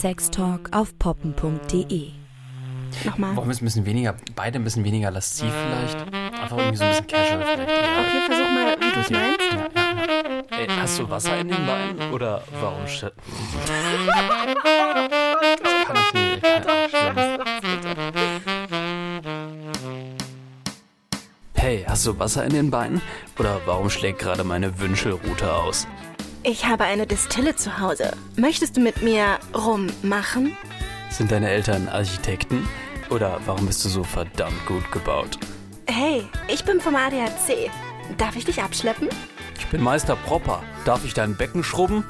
Sextalk auf poppen.de. Nochmal. Wollen wir es ein bisschen weniger, beide ein bisschen weniger lasziv vielleicht? Einfach irgendwie so ein bisschen casual vielleicht. Ja. Okay, versuch mal, wie du es meinst. Ja, ja. Ey, hast du Wasser in den Beinen? Oder warum sch- Kann ich nicht. Ich. Hey, hast du Wasser in den Beinen? Oder warum schlägt gerade meine Wünschelrute aus? Ich habe eine Distille zu Hause. Möchtest du mit mir rummachen? Sind deine Eltern Architekten? Oder warum bist du so verdammt gut gebaut? Hey, ich bin vom ADAC. Darf ich dich abschleppen? Ich bin Meister Propper. Darf ich dein Becken schrubben?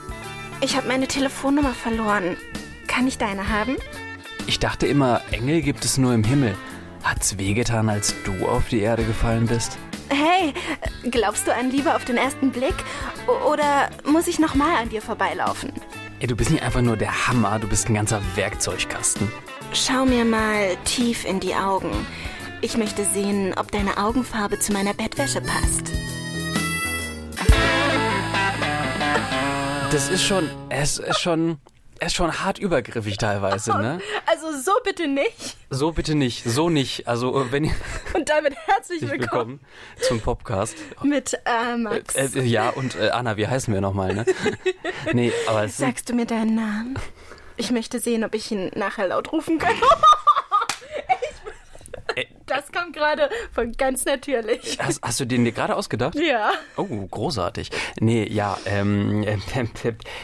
Ich habe meine Telefonnummer verloren. Kann ich deine haben? Ich dachte immer, Engel gibt es nur im Himmel. Hat's wehgetan, als du auf die Erde gefallen bist? Hey, glaubst du an Liebe auf den ersten Blick? Oder muss ich nochmal an dir vorbeilaufen? Ey, du bist nicht einfach nur der Hammer, du bist ein ganzer Werkzeugkasten. Schau mir mal tief in die Augen. Ich möchte sehen, ob deine Augenfarbe zu meiner Bettwäsche passt. Das ist schon, es ist schon, ist schon hart übergriffig teilweise, ne? Also so bitte nicht. So bitte nicht, so nicht. Also äh, wenn ihr Und damit herzlich willkommen zum Podcast. mit äh, Max. Äh, äh, ja, und äh, Anna, wie heißen wir nochmal, ne? nee, aber Sagst du mir deinen Namen? Ich möchte sehen, ob ich ihn nachher laut rufen kann. Das kam gerade von ganz natürlich. hast, hast du den dir gerade ausgedacht? Ja. Oh, großartig. Nee, ja, ähm, äh,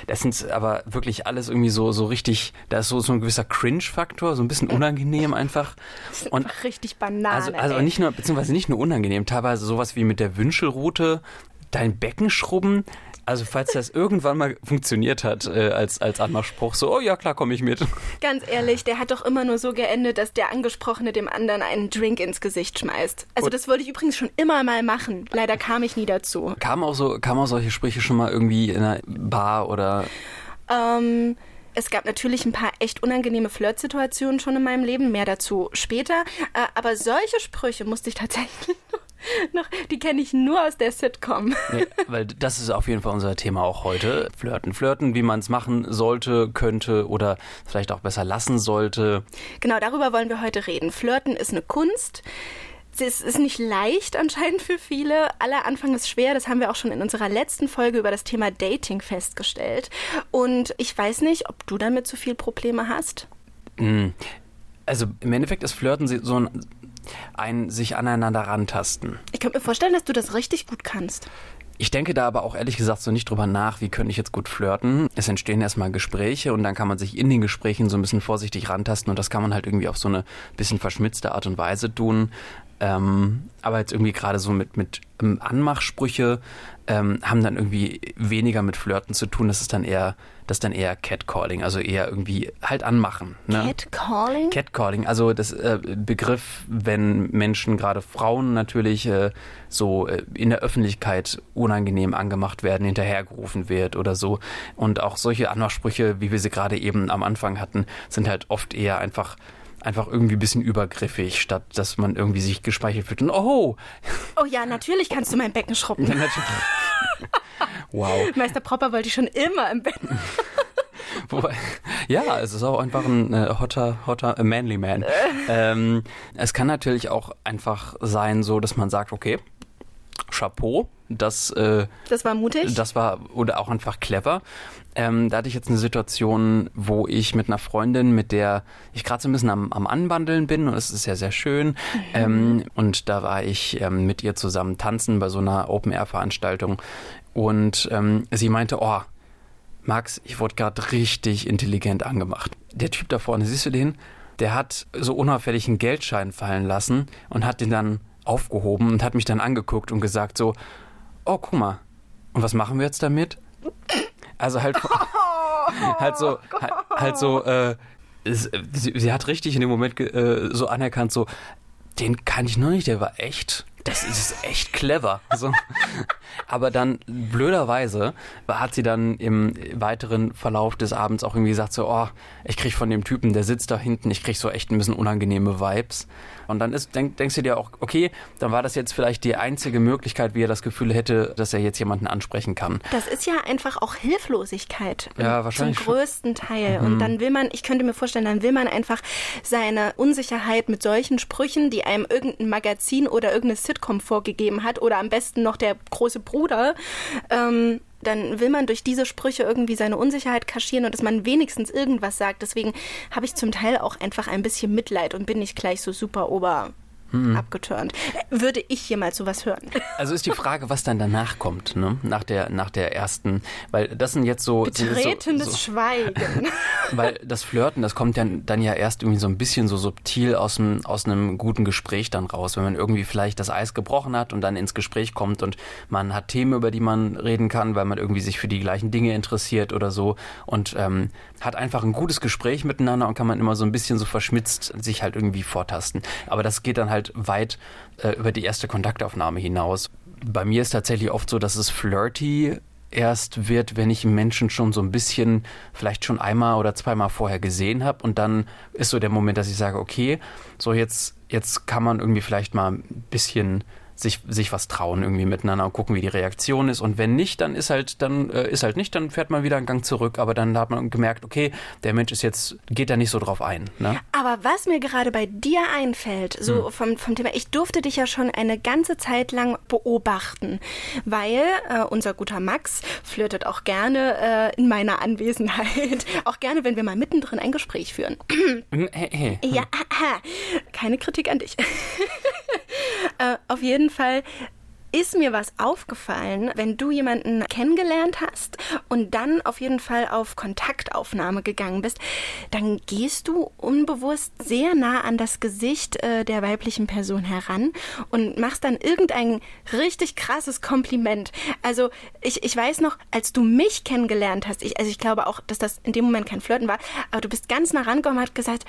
das sind aber wirklich alles irgendwie so, so richtig, da ist so, so ein gewisser Cringe-Faktor, so ein bisschen unangenehm einfach. Und Einfach richtig Banane. also, also nicht nur, beziehungsweise nicht nur unangenehm, teilweise sowas wie mit der Wünschelrute, dein Becken schrubben. Also falls das irgendwann mal funktioniert hat äh, als, als Anmachspruch, so, oh ja, klar, komme ich mit. Ganz ehrlich, der hat doch immer nur so geendet, dass der Angesprochene dem anderen einen Drink ins Gesicht schmeißt. Also Und- das wollte ich übrigens schon immer mal machen. Leider kam ich nie dazu. Kamen auch, so, kamen auch solche Sprüche schon mal irgendwie in einer Bar oder Ähm, es gab natürlich ein paar echt unangenehme Flirtsituationen schon in meinem Leben, mehr dazu später. Äh, aber solche Sprüche musste ich tatsächlich noch, die kenne ich nur aus der Sitcom. Nee, weil das ist auf jeden Fall unser Thema auch heute. Flirten. Flirten, wie man es machen sollte, könnte oder vielleicht auch besser lassen sollte. Genau, darüber wollen wir heute reden. Flirten ist eine Kunst. Es ist nicht leicht anscheinend für viele. Aller Anfang ist schwer. Das haben wir auch schon in unserer letzten Folge über das Thema Dating festgestellt. Und ich weiß nicht, ob du damit so viel Probleme hast. Also im Endeffekt ist Flirten so ein, ein sich aneinander rantasten. Ich könnte mir vorstellen, dass du das richtig gut kannst. Ich denke da aber auch ehrlich gesagt so nicht drüber nach, wie könnte ich jetzt gut flirten. Es entstehen erstmal Gespräche und dann kann man sich in den Gesprächen so ein bisschen vorsichtig rantasten und das kann man halt irgendwie auf so eine bisschen verschmitzte Art und Weise tun. Ähm, aber jetzt irgendwie gerade so mit, mit ähm, Anmachsprüche ähm, haben dann irgendwie weniger mit Flirten zu tun. Das ist dann eher, das ist dann eher Catcalling, also eher irgendwie halt anmachen. Ne? Catcalling? Catcalling, also das äh, Begriff, wenn Menschen, gerade Frauen natürlich, äh, so äh, in der Öffentlichkeit unangenehm angemacht werden, hinterhergerufen wird oder so. Und auch solche Anmachsprüche, wie wir sie gerade eben am Anfang hatten, sind halt oft eher einfach einfach irgendwie ein bisschen übergriffig, statt dass man irgendwie sich gespeichert fühlt und oh, Oh ja, natürlich kannst du mein Becken schrubben. natürlich. wow. Meister Propper wollte ich schon immer im Bett. Wobei, ja, es ist auch einfach ein äh, hotter, hotter, äh, manly man. Ähm, es kann natürlich auch einfach sein, so, dass man sagt, okay, Chapeau, das, äh, Das war mutig. das war oder auch einfach clever. Ähm, da hatte ich jetzt eine Situation, wo ich mit einer Freundin, mit der ich gerade so ein bisschen am, am Anbandeln bin und es ist ja sehr schön. Ähm, und da war ich ähm, mit ihr zusammen tanzen bei so einer Open-Air-Veranstaltung und ähm, sie meinte, oh, Max, ich wurde gerade richtig intelligent angemacht. Der Typ da vorne, siehst du den? Der hat so unauffällig einen Geldschein fallen lassen und hat den dann aufgehoben und hat mich dann angeguckt und gesagt so, oh, guck mal, und was machen wir jetzt damit? Also halt, halt so, halt, halt so, äh, sie, sie hat richtig in dem Moment äh, so anerkannt, so, den kann ich noch nicht, der war echt das ist echt clever. So. Aber dann, blöderweise, hat sie dann im weiteren Verlauf des Abends auch irgendwie gesagt, so, oh, ich krieg von dem Typen, der sitzt da hinten, ich krieg so echt ein bisschen unangenehme Vibes. Und dann ist, denk, denkst du dir auch, okay, dann war das jetzt vielleicht die einzige Möglichkeit, wie er das Gefühl hätte, dass er jetzt jemanden ansprechen kann. Das ist ja einfach auch Hilflosigkeit. Ja, wahrscheinlich Zum größten Teil. Mhm. Und dann will man, ich könnte mir vorstellen, dann will man einfach seine Unsicherheit mit solchen Sprüchen, die einem irgendein Magazin oder irgendeine Sitcom vorgegeben hat oder am besten noch der große Bruder, ähm, dann will man durch diese Sprüche irgendwie seine Unsicherheit kaschieren und dass man wenigstens irgendwas sagt. Deswegen habe ich zum Teil auch einfach ein bisschen Mitleid und bin nicht gleich so super ober hm. abgeturnt. Würde ich jemals sowas hören? Also ist die Frage, was dann danach kommt, ne? Nach der, nach der ersten, weil das sind jetzt so. Betretenes so, so, Schweigen. Weil das Flirten, das kommt ja dann ja erst irgendwie so ein bisschen so subtil aus, dem, aus einem guten Gespräch dann raus, wenn man irgendwie vielleicht das Eis gebrochen hat und dann ins Gespräch kommt und man hat Themen, über die man reden kann, weil man irgendwie sich für die gleichen Dinge interessiert oder so und ähm, hat einfach ein gutes Gespräch miteinander und kann man immer so ein bisschen so verschmitzt sich halt irgendwie vortasten. Aber das geht dann halt halt weit äh, über die erste Kontaktaufnahme hinaus. Bei mir ist tatsächlich oft so, dass es flirty erst wird, wenn ich Menschen schon so ein bisschen, vielleicht schon einmal oder zweimal vorher gesehen habe und dann ist so der Moment, dass ich sage, okay, so jetzt, jetzt kann man irgendwie vielleicht mal ein bisschen sich, sich was trauen irgendwie miteinander und gucken, wie die Reaktion ist. Und wenn nicht, dann ist halt, dann äh, ist halt nicht, dann fährt man wieder einen Gang zurück. Aber dann hat man gemerkt, okay, der Mensch ist jetzt, geht da nicht so drauf ein. Ne? Aber was mir gerade bei dir einfällt, so hm. vom, vom Thema, ich durfte dich ja schon eine ganze Zeit lang beobachten, weil äh, unser guter Max flirtet auch gerne äh, in meiner Anwesenheit. auch gerne, wenn wir mal mittendrin ein Gespräch führen. Hm. Ja, keine Kritik an dich. äh, auf jeden Fall ist mir was aufgefallen, wenn du jemanden kennengelernt hast und dann auf jeden Fall auf Kontaktaufnahme gegangen bist, dann gehst du unbewusst sehr nah an das Gesicht äh, der weiblichen Person heran und machst dann irgendein richtig krasses Kompliment. Also ich, ich weiß noch, als du mich kennengelernt hast, ich, also ich glaube auch, dass das in dem Moment kein Flirten war, aber du bist ganz nah rangekommen und hast gesagt,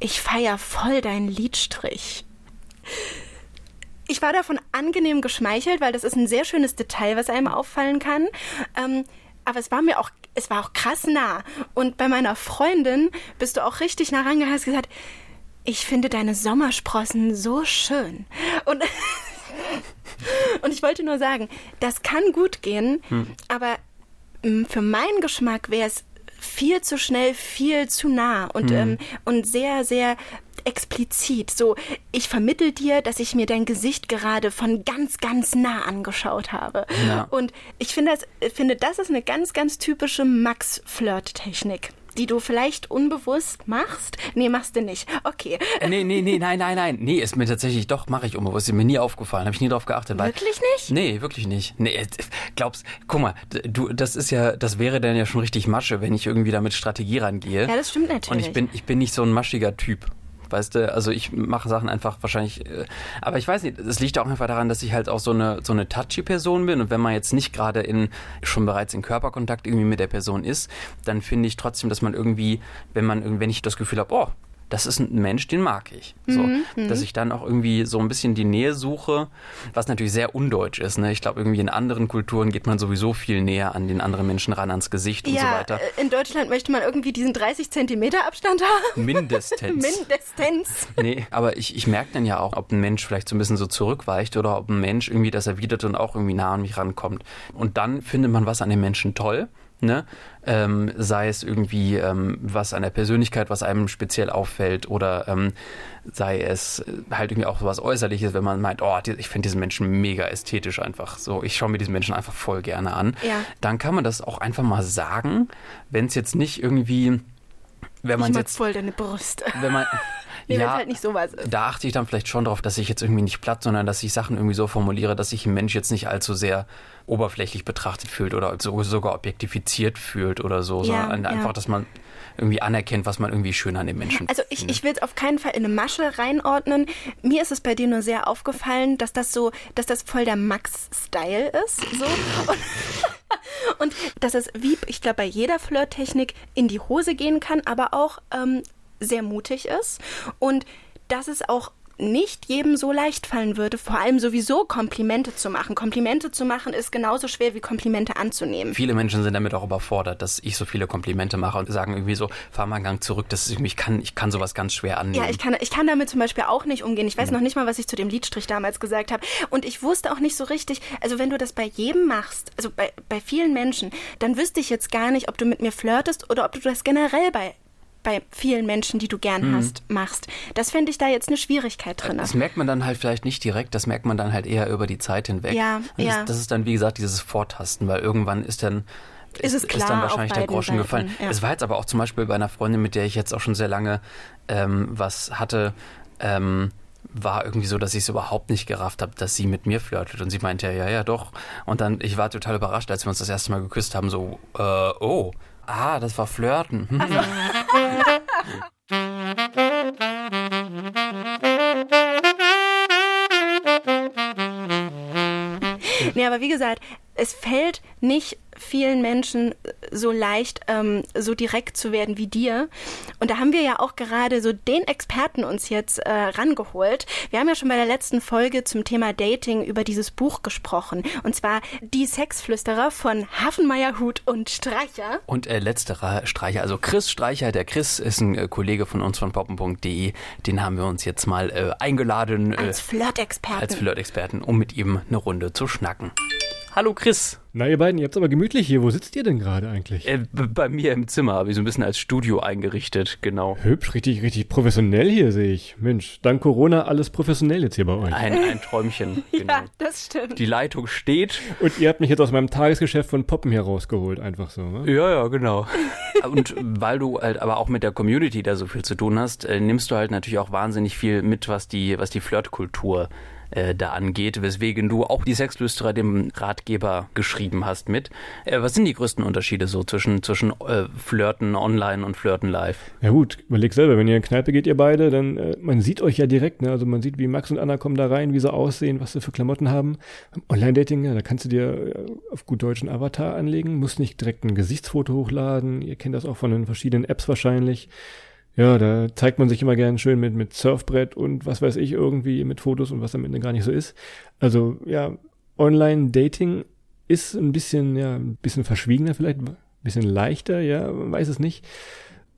ich feier voll deinen Liedstrich ich war davon angenehm geschmeichelt, weil das ist ein sehr schönes Detail, was einem auffallen kann. Ähm, aber es war mir auch, es war auch krass nah. Und bei meiner Freundin bist du auch richtig nah rangegangen und gesagt, ich finde deine Sommersprossen so schön. Und, und ich wollte nur sagen, das kann gut gehen, hm. aber mm, für meinen Geschmack wäre es viel zu schnell, viel zu nah und, hm. ähm, und sehr, sehr explizit. So, ich vermittel dir, dass ich mir dein Gesicht gerade von ganz, ganz nah angeschaut habe. Ja. Und ich finde, das, finde, das ist eine ganz, ganz typische Max-Flirt-Technik die du vielleicht unbewusst machst? Nee, machst du nicht. Okay. Äh, nee, nee, nee, nein, nein, nein. Nee, ist mir tatsächlich doch, mache ich unbewusst. Ist mir nie aufgefallen. Habe ich nie drauf geachtet. Wirklich nicht? Nee, wirklich nicht. Nee, äh, glaubst, guck mal, du, das ist ja, das wäre dann ja schon richtig Masche, wenn ich irgendwie da mit Strategie rangehe. Ja, das stimmt natürlich. Und ich bin, ich bin nicht so ein maschiger Typ weißt du? Also ich mache Sachen einfach wahrscheinlich, äh, aber ich weiß nicht, es liegt auch einfach daran, dass ich halt auch so eine, so eine touchy Person bin und wenn man jetzt nicht gerade in, schon bereits in Körperkontakt irgendwie mit der Person ist, dann finde ich trotzdem, dass man irgendwie, wenn man, wenn ich das Gefühl habe, oh, das ist ein Mensch, den mag ich. So, mhm, mhm, dass ich dann auch irgendwie so ein bisschen die Nähe suche, was natürlich sehr undeutsch ist. Ne? Ich glaube, irgendwie in anderen Kulturen geht man sowieso viel näher an den anderen Menschen ran, ans Gesicht ja, und so weiter. Äh, in Deutschland möchte man irgendwie diesen 30 Zentimeter Abstand haben. Mindestens. Mindestens. Nee, aber ich, ich merke dann ja auch, ob ein Mensch vielleicht so ein bisschen so zurückweicht oder ob ein Mensch irgendwie das erwidert und auch irgendwie nah an mich rankommt. Und dann findet man was an dem Menschen toll Ne? Ähm, sei es irgendwie ähm, was an der Persönlichkeit, was einem speziell auffällt, oder ähm, sei es halt irgendwie auch was Äußerliches, wenn man meint, oh, ich finde diesen Menschen mega ästhetisch einfach so, ich schaue mir diesen Menschen einfach voll gerne an. Ja. Dann kann man das auch einfach mal sagen, wenn es jetzt nicht irgendwie, wenn man ich jetzt voll deine Brüste. Wenn man Nee, ja, halt nicht sowas ist. Da achte ich dann vielleicht schon darauf, dass ich jetzt irgendwie nicht platt, sondern dass ich Sachen irgendwie so formuliere, dass sich ein Mensch jetzt nicht allzu sehr oberflächlich betrachtet fühlt oder sogar objektifiziert fühlt oder so, ja, sondern einfach, ja. dass man irgendwie anerkennt, was man irgendwie schön an dem Menschen Also ich, ich will es auf keinen Fall in eine Masche reinordnen. Mir ist es bei dir nur sehr aufgefallen, dass das so, dass das voll der Max-Style ist. So. Und, und dass es wie, ich glaube, bei jeder Flirttechnik in die Hose gehen kann, aber auch ähm, sehr mutig ist und dass es auch nicht jedem so leicht fallen würde, vor allem sowieso Komplimente zu machen. Komplimente zu machen ist genauso schwer wie Komplimente anzunehmen. Viele Menschen sind damit auch überfordert, dass ich so viele Komplimente mache und sagen irgendwie so, fahr mal einen Gang zurück, das ist ich kann, ich kann sowas ganz schwer annehmen. Ja, ich kann, ich kann damit zum Beispiel auch nicht umgehen. Ich weiß noch nicht mal, was ich zu dem Liedstrich damals gesagt habe. Und ich wusste auch nicht so richtig, also wenn du das bei jedem machst, also bei, bei vielen Menschen, dann wüsste ich jetzt gar nicht, ob du mit mir flirtest oder ob du das generell bei bei vielen Menschen, die du gern hast, machst. Das finde ich da jetzt eine Schwierigkeit drin. Das merkt man dann halt vielleicht nicht direkt, das merkt man dann halt eher über die Zeit hinweg. Ja, Und ja. Das, das ist dann, wie gesagt, dieses Vortasten, weil irgendwann ist dann Ist es klar dann auf wahrscheinlich der Groschen Seiten, gefallen. ja. Es war jetzt aber auch zum Beispiel bei einer Freundin, mit der ich jetzt auch schon sehr lange ähm, was hatte, ähm, war irgendwie so, dass ich es überhaupt nicht gerafft habe, dass sie mit mir flirtet. Und sie meinte, ja, ja, ja, doch. Und dann, ich war total überrascht, als wir uns das erste Mal geküsst haben, so, äh, oh, ah, das war Flirten. Hm. Nee, aber wie gesagt, es fällt nicht vielen Menschen so leicht, ähm, so direkt zu werden wie dir. Und da haben wir ja auch gerade so den Experten uns jetzt äh, rangeholt. Wir haben ja schon bei der letzten Folge zum Thema Dating über dieses Buch gesprochen. Und zwar Die Sexflüsterer von Hafenmeier, Hut und Streicher. Und äh, letzterer Streicher, also Chris Streicher, der Chris ist ein äh, Kollege von uns von poppen.de, den haben wir uns jetzt mal äh, eingeladen äh, Als Flirtexperten. als Flirtexperten, um mit ihm eine Runde zu schnacken. Hallo Chris. Na, ihr beiden, ihr habt's aber gemütlich hier. Wo sitzt ihr denn gerade eigentlich? Äh, bei mir im Zimmer habe ich so ein bisschen als Studio eingerichtet, genau. Hübsch, richtig, richtig professionell hier, sehe ich. Mensch, dank Corona alles professionell jetzt hier bei euch. Ein, ein Träumchen, genau. ja, das stimmt. Die Leitung steht. Und ihr habt mich jetzt aus meinem Tagesgeschäft von Poppen hier rausgeholt, einfach so, ne? Ja, ja, genau. Und weil du halt aber auch mit der Community da so viel zu tun hast, äh, nimmst du halt natürlich auch wahnsinnig viel mit, was die, was die Flirtkultur äh, da angeht, weswegen du auch die Sexlüsterer dem Ratgeber geschrieben hast mit. Äh, was sind die größten Unterschiede so zwischen, zwischen äh, Flirten online und Flirten live? Ja gut, überleg selber, wenn ihr in Kneipe geht, ihr beide, dann, äh, man sieht euch ja direkt, ne? Also man sieht, wie Max und Anna kommen da rein, wie sie aussehen, was sie für Klamotten haben. Online-Dating, ja, da kannst du dir äh, auf gut deutschen Avatar anlegen, musst nicht direkt ein Gesichtsfoto hochladen. Ihr kennt das auch von den verschiedenen Apps wahrscheinlich. Ja, da zeigt man sich immer gern schön mit, mit Surfbrett und was weiß ich irgendwie mit Fotos und was am Ende gar nicht so ist. Also, ja, Online-Dating ist ein bisschen, ja, ein bisschen verschwiegener vielleicht, ein bisschen leichter, ja, man weiß es nicht.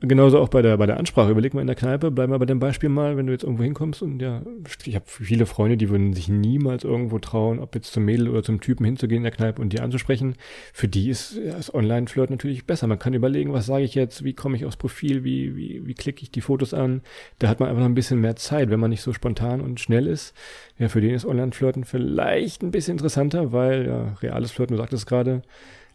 Genauso auch bei der, bei der Ansprache. Überleg mal in der Kneipe, bleib mal bei dem Beispiel mal, wenn du jetzt irgendwo hinkommst und ja, ich habe viele Freunde, die würden sich niemals irgendwo trauen, ob jetzt zum Mädel oder zum Typen hinzugehen in der Kneipe und die anzusprechen. Für die ist das Online-Flirt natürlich besser. Man kann überlegen, was sage ich jetzt, wie komme ich aufs Profil, wie, wie, wie klicke ich die Fotos an. Da hat man einfach noch ein bisschen mehr Zeit, wenn man nicht so spontan und schnell ist. Ja, für den ist Online-Flirten vielleicht ein bisschen interessanter, weil ja, reales Flirten, du sagtest es gerade,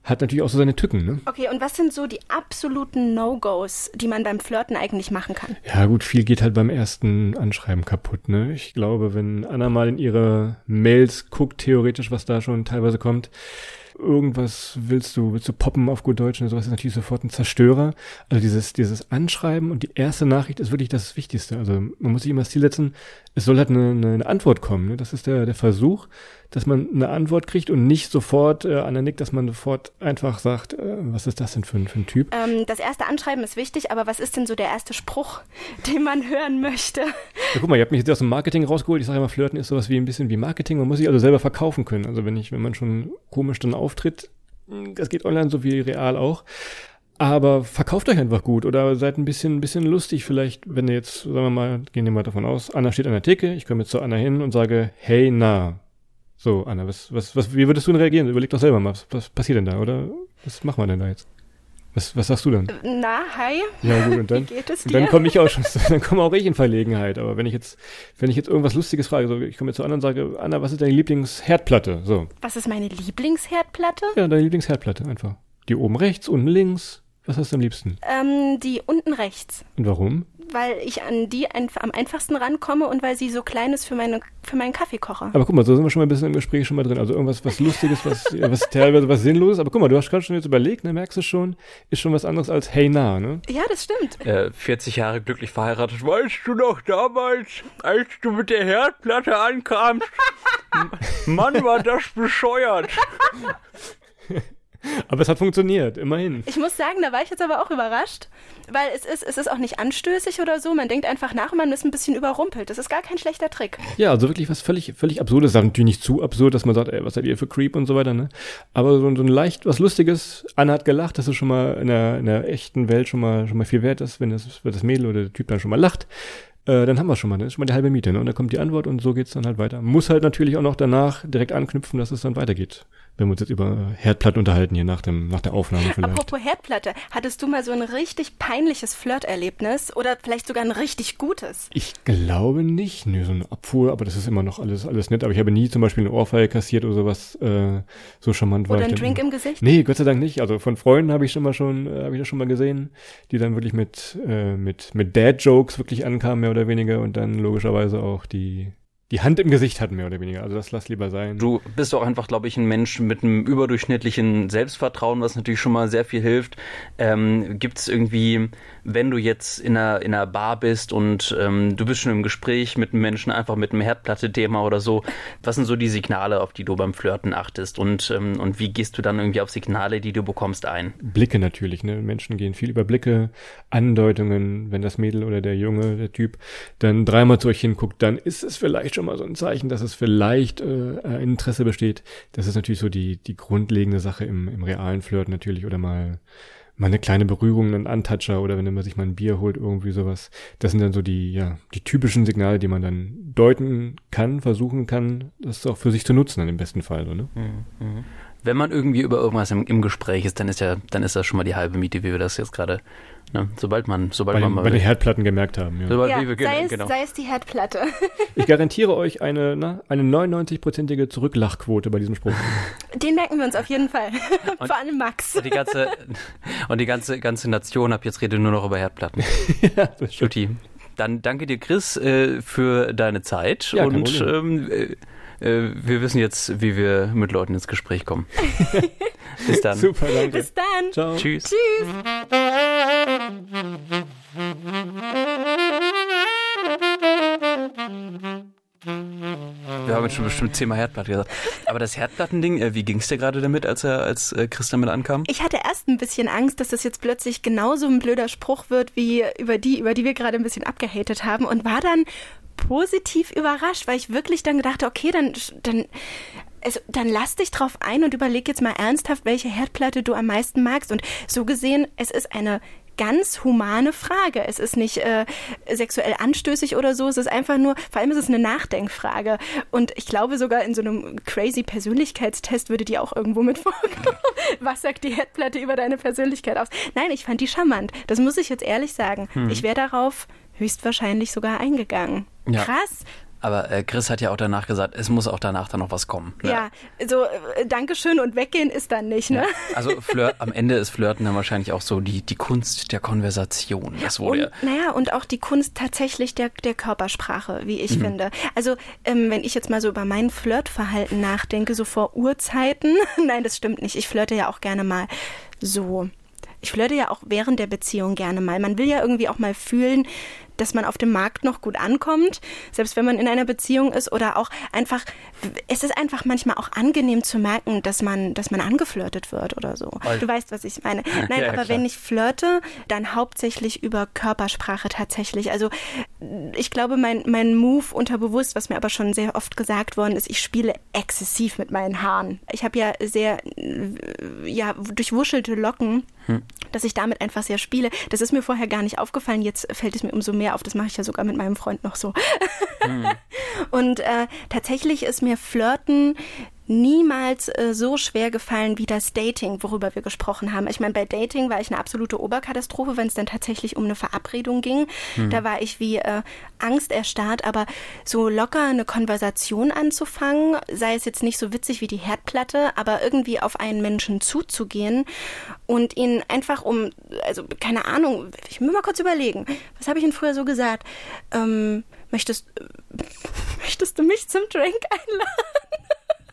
hat natürlich auch so seine Tücken, ne? Okay, und was sind so die absoluten No-Gos, die man beim Flirten eigentlich machen kann? Ja, gut, viel geht halt beim ersten Anschreiben kaputt, ne? Ich glaube, wenn Anna mal in ihre Mails guckt, theoretisch, was da schon teilweise kommt, irgendwas willst du, willst du poppen auf gut Deutsch und sowas ist natürlich sofort ein Zerstörer. Also dieses, dieses Anschreiben und die erste Nachricht ist wirklich das Wichtigste. Also man muss sich immer das Ziel setzen, es soll halt eine, eine, eine Antwort kommen. Ne? Das ist der, der Versuch, dass man eine Antwort kriegt und nicht sofort äh, an der Nick, dass man sofort einfach sagt, äh, was ist das denn für ein, für ein Typ? Ähm, das erste Anschreiben ist wichtig, aber was ist denn so der erste Spruch, den man hören möchte? Ja, guck mal, ihr habt mich jetzt aus dem Marketing rausgeholt. Ich sage immer, Flirten ist sowas wie ein bisschen wie Marketing. Man muss sich also selber verkaufen können. Also wenn ich, wenn man schon komisch dann auftritt, das geht online so wie real auch. Aber verkauft euch einfach gut oder seid ein bisschen, ein bisschen lustig. Vielleicht, wenn ihr jetzt, sagen wir mal, gehen wir mal davon aus, Anna steht an der Theke, ich komme jetzt zu Anna hin und sage, hey, na. So, Anna, was, was, was, wie würdest du denn reagieren? Überleg doch selber mal, was, was passiert denn da, oder? Was machen wir denn da jetzt? Was, was sagst du dann? Na, hi. Ja, gut, und dann, Wie geht es und dann komme ich auch schon, dann komme auch ich in Verlegenheit. Aber wenn ich jetzt, wenn ich jetzt irgendwas Lustiges frage, so, ich komme jetzt zu Anna und sage, Anna, was ist deine Lieblingsherdplatte? So. Was ist meine Lieblingsherdplatte? Ja, deine Lieblingsherdplatte einfach. Die oben rechts, unten links. Was hast du am liebsten? Ähm, die unten rechts. Und warum? Weil ich an die einf am einfachsten rankomme und weil sie so klein ist für, meine, für meinen Kaffeekocher. Aber guck mal, so sind wir schon mal ein bisschen im Gespräch schon mal drin. Also irgendwas, was Lustiges, was, was teilweise was Sinnloses. Aber guck mal, du hast gerade schon jetzt überlegt, ne, merkst du schon, ist schon was anderes als Hey na, ne? Ja, das stimmt. Äh, 40 Jahre glücklich verheiratet. Weißt du noch damals, als du mit der Herdplatte ankamst? Mann, war das bescheuert. Aber es hat funktioniert, immerhin. Ich muss sagen, da war ich jetzt aber auch überrascht, weil es ist, es ist auch nicht anstößig oder so. Man denkt einfach nach und man ist ein bisschen überrumpelt. Das ist gar kein schlechter Trick. Ja, also wirklich was völlig, völlig absurdes. Das ist natürlich nicht zu absurd, dass man sagt, ey, was seid ihr für Creep und so weiter, ne? Aber so, so ein leicht was Lustiges. Anna hat gelacht, das ist schon mal in der, in der echten Welt schon mal, schon mal viel wert ist, wenn das, wenn das Mädel oder der Typ dann schon mal lacht. Äh, dann haben wir schon mal, das ist schon mal die halbe Miete, ne? Und dann kommt die Antwort und so geht's dann halt weiter. Muss halt natürlich auch noch danach direkt anknüpfen, dass es dann weitergeht wenn wir uns jetzt über Herdplatten unterhalten hier nach, dem, nach der Aufnahme vielleicht. Apropos Herdplatte, hattest du mal so ein richtig peinliches Flirterlebnis oder vielleicht sogar ein richtig gutes? Ich glaube nicht. Nö, so ein Abfuhr, aber das ist immer noch alles, alles nett. Aber ich habe nie zum Beispiel eine Ohrfeige kassiert oder sowas äh, so charmant war. Oder ein Drink im Gesicht? Nee, Gott sei Dank nicht. Also von Freunden habe ich schon mal schon, äh, habe ich das schon mal gesehen, die dann wirklich mit, äh, mit, mit Dad-Jokes wirklich ankamen, mehr oder weniger, und dann logischerweise auch die die Hand im Gesicht hatten, mehr oder weniger. Also das lass lieber sein. Du bist auch einfach, glaube ich, ein Mensch mit einem überdurchschnittlichen Selbstvertrauen, was natürlich schon mal sehr viel hilft. Ähm, Gibt es irgendwie, wenn du jetzt in einer, in einer Bar bist und ähm, du bist schon im Gespräch mit einem Menschen, einfach mit einem Herdplatte-Thema oder so, was sind so die Signale, auf die du beim Flirten achtest? Und, ähm, und wie gehst du dann irgendwie auf Signale, die du bekommst, ein? Blicke natürlich. Ne? Menschen gehen viel über Blicke, Andeutungen. Wenn das Mädel oder der Junge, der Typ, dann dreimal zu euch hinguckt, dann ist es vielleicht schon schon mal so ein Zeichen, dass es vielleicht äh, Interesse besteht. Das ist natürlich so die, die grundlegende Sache im, im realen Flirt natürlich oder mal mal eine kleine Berührung, ein Antatscher oder wenn man sich mal ein Bier holt, irgendwie sowas. Das sind dann so die, ja, die typischen Signale, die man dann deuten kann, versuchen kann, das auch für sich zu nutzen dann im besten Fall, so, ne? Mhm. Wenn man irgendwie über irgendwas im, im, Gespräch ist, dann ist ja, dann ist das schon mal die halbe Miete, wie wir das jetzt gerade, ne? sobald man, sobald bei man den, mal bei den Herdplatten gemerkt haben. Ja, sobald ja wir, sei, es, genau. sei es die Herdplatte. ich garantiere euch eine, na, eine 99-prozentige Zurücklachquote bei diesem Spruch. Den merken wir uns auf jeden Fall. Vor allem Max. Und die ganze, und die ganze, ganze Nation ab jetzt redet nur noch über Herdplatten. ja, das stimmt. Dann danke dir, Chris, äh, für deine Zeit ja, und ähm, äh, wir wissen jetzt, wie wir mit Leuten ins Gespräch kommen. Bis dann. Super, danke. Bis dann. Ciao. Tschüss. Tschüss. Wir haben jetzt schon bestimmt zehnmal Herdplatte gesagt. Aber das Herdplattending, äh, wie ging es dir gerade damit, als er, als äh, Chris damit ankam? Ich hatte erst ein bisschen Angst, dass das jetzt plötzlich genauso ein blöder Spruch wird, wie über die, über die wir gerade ein bisschen abgehatet haben und war dann positiv überrascht, weil ich wirklich dann gedacht okay, dann, dann, also, dann lass dich drauf ein und überleg jetzt mal ernsthaft, welche Herdplatte du am meisten magst. Und so gesehen, es ist eine ganz humane Frage. Es ist nicht äh, sexuell anstößig oder so. Es ist einfach nur, vor allem ist es eine Nachdenkfrage. Und ich glaube sogar in so einem crazy Persönlichkeitstest würde die auch irgendwo mit vorkommen. Was sagt die Herdplatte über deine Persönlichkeit aus? Nein, ich fand die charmant. Das muss ich jetzt ehrlich sagen. Hm. Ich wäre darauf höchstwahrscheinlich sogar eingegangen. Ja. Krass. Aber äh, Chris hat ja auch danach gesagt, es muss auch danach dann noch was kommen. Ne? Ja, so äh, Dankeschön und weggehen ist dann nicht, ne? Ja. Also Flirt, am Ende ist Flirten dann wahrscheinlich auch so die, die Kunst der Konversation. Das wurde und, naja, und auch die Kunst tatsächlich der, der Körpersprache, wie ich mhm. finde. Also ähm, wenn ich jetzt mal so über mein Flirtverhalten nachdenke, so vor Urzeiten, nein, das stimmt nicht. Ich flirte ja auch gerne mal so ich flirte ja auch während der Beziehung gerne mal. Man will ja irgendwie auch mal fühlen, dass man auf dem Markt noch gut ankommt, selbst wenn man in einer Beziehung ist oder auch einfach, es ist einfach manchmal auch angenehm zu merken, dass man, dass man angeflirtet wird oder so. Du weißt, was ich meine. Nein, ja, aber klar. wenn ich flirte, dann hauptsächlich über Körpersprache tatsächlich. Also ich glaube, mein, mein Move unterbewusst, was mir aber schon sehr oft gesagt worden ist, ich spiele exzessiv mit meinen Haaren. Ich habe ja sehr, ja, durchwuschelte Locken, hm. Dass ich damit einfach sehr spiele. Das ist mir vorher gar nicht aufgefallen. Jetzt fällt es mir umso mehr auf. Das mache ich ja sogar mit meinem Freund noch so. Hm. Und äh, tatsächlich ist mir Flirten niemals äh, so schwer gefallen wie das Dating, worüber wir gesprochen haben. Ich meine, bei Dating war ich eine absolute Oberkatastrophe, wenn es dann tatsächlich um eine Verabredung ging. Hm. Da war ich wie äh, angsterstarrt, aber so locker eine Konversation anzufangen, sei es jetzt nicht so witzig wie die Herdplatte, aber irgendwie auf einen Menschen zuzugehen und ihn einfach um, also keine Ahnung, ich muss mal kurz überlegen, was habe ich denn früher so gesagt? Ähm, möchtest, möchtest du mich zum Drink einladen?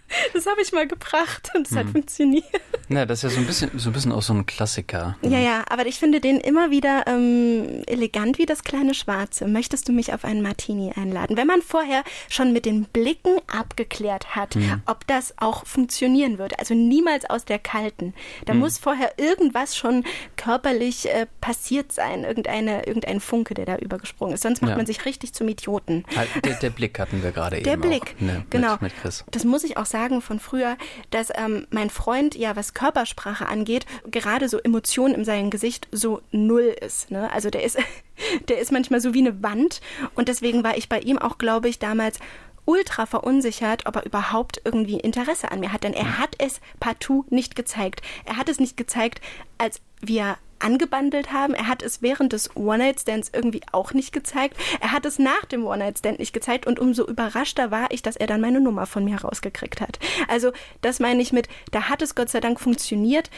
Das habe ich mal gebracht und es hm. hat funktioniert. Na, das ist ja so ein bisschen, so ein bisschen auch so ein Klassiker. Ja, ja, aber ich finde den immer wieder ähm, elegant wie das kleine Schwarze. Möchtest du mich auf einen Martini einladen? Wenn man vorher schon mit den Blicken abgeklärt hat, Mhm. ob das auch funktionieren würde, also niemals aus der kalten. Da Mhm. muss vorher irgendwas schon körperlich äh, passiert sein, irgendeine, irgendein Funke, der da übergesprungen ist. Sonst macht Ja. man sich richtig zum Idioten. Halt, der, der Blick hatten wir gerade Der eben Blick, auch. Ne, genau. Mit, mit Chris. Das muss ich auch sagen von früher, dass ähm, mein Freund ja, was Körpersprache angeht, gerade so Emotionen in seinem Gesicht so null ist. Ne? Also der ist, der ist manchmal so wie eine Wand und deswegen war ich bei ihm auch, glaube ich, damals ultra verunsichert, ob er überhaupt irgendwie Interesse an mir hat. Denn er hat es partout nicht gezeigt. Er hat es nicht gezeigt, als wir angebandelt haben. Er hat es während des One-Night-Stands irgendwie auch nicht gezeigt. Er hat es nach dem One-Night-Stand nicht gezeigt. Und umso überraschter war ich, dass er dann meine Nummer von mir rausgekriegt hat. Also das meine ich mit, da hat es Gott sei Dank funktioniert.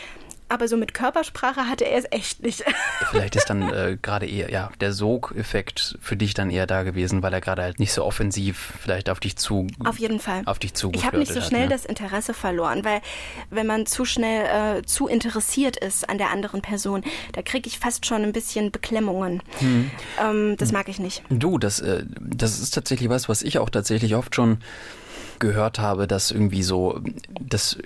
Aber so mit Körpersprache hatte er es echt nicht. Vielleicht ist dann äh, gerade eher, ja, der Sog-Effekt für dich dann eher da gewesen, weil er gerade halt nicht so offensiv vielleicht auf dich zu Auf jeden Fall. auf dich Ich zugeflirtet habe nicht so hat, schnell ne? das Interesse verloren, weil wenn man zu schnell äh, zu interessiert ist an der anderen Person, da kriege ich fast schon ein bisschen Beklemmungen. Hm. Ähm, das mag ich nicht. Du, das, äh, das ist tatsächlich was, was ich auch tatsächlich oft schon gehört habe, dass irgendwie so, dass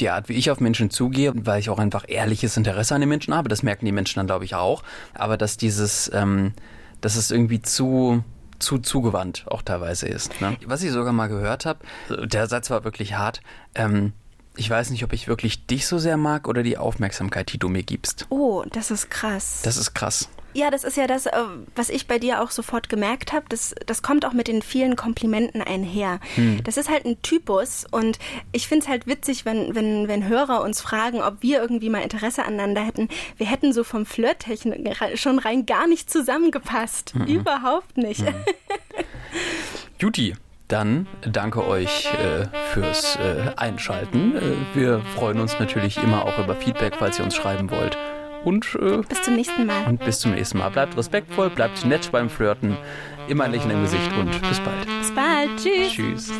die Art, wie ich auf Menschen zugehe, weil ich auch einfach ehrliches Interesse an den Menschen habe, das merken die Menschen dann, glaube ich, auch, aber dass dieses, ähm, dass es irgendwie zu zu zugewandt auch teilweise ist. Ne? Was ich sogar mal gehört habe, der Satz war wirklich hart, ähm, ich weiß nicht, ob ich wirklich dich so sehr mag oder die Aufmerksamkeit, die du mir gibst. Oh, das ist krass. Das ist krass. Ja, das ist ja das, äh, was ich bei dir auch sofort gemerkt habe. Das, das kommt auch mit den vielen Komplimenten einher. Das ist halt ein Typus und ich finde es halt witzig, wenn, wenn, wenn Hörer uns fragen, ob wir irgendwie mal Interesse aneinander hätten. Wir hätten so vom Flirttechnik schon rein gar nicht zusammengepasst. Überhaupt nicht. Juti, dann danke euch äh, fürs äh, Einschalten. Äh, wir freuen uns natürlich immer auch über Feedback, falls ihr uns schreiben wollt. Und, äh, Bis zum nächsten Mal. und bis zum nächsten Mal. Bleibt respektvoll, bleibt nett beim Flirten, immer ein Lächeln im Gesicht und bis bald. Bis bald. Tschüss. Tschüss.